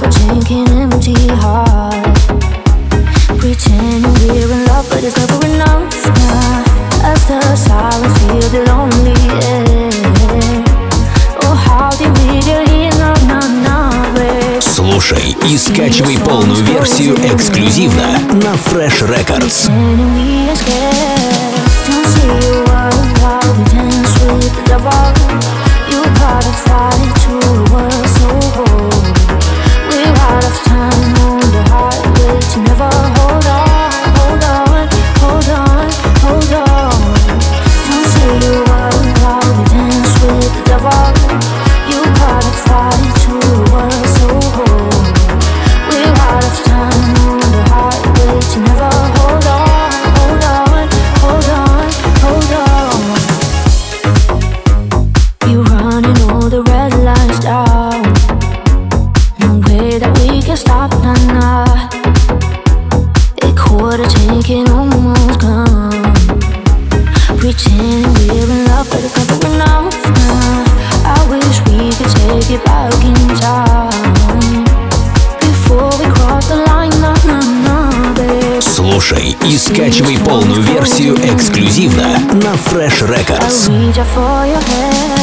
for drinking empty heart. Pretending we're in love, but it's never enough. Nah, as the silence feel the lonely air. Oh, how did we get here? No, no, no. Слушай и скачивай полную версию эксклюзивно на Fresh Records. Pretending we are scared. Don't see you. The red lights down. No way that we can stop, nah, nah. A quarter taking almost gone. Pretending we're in love, but it's never enough. Nah. I wish we could take it back in time. Before we cross the line, nah, nah, nah, babe. Слушай и скачивай полную версию эксклюзивно на Fresh I Records. reach out for your hand.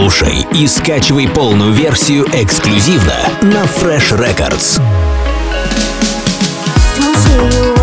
Слушай и скачивай полную версию эксклюзивно на Fresh Records. Don't see you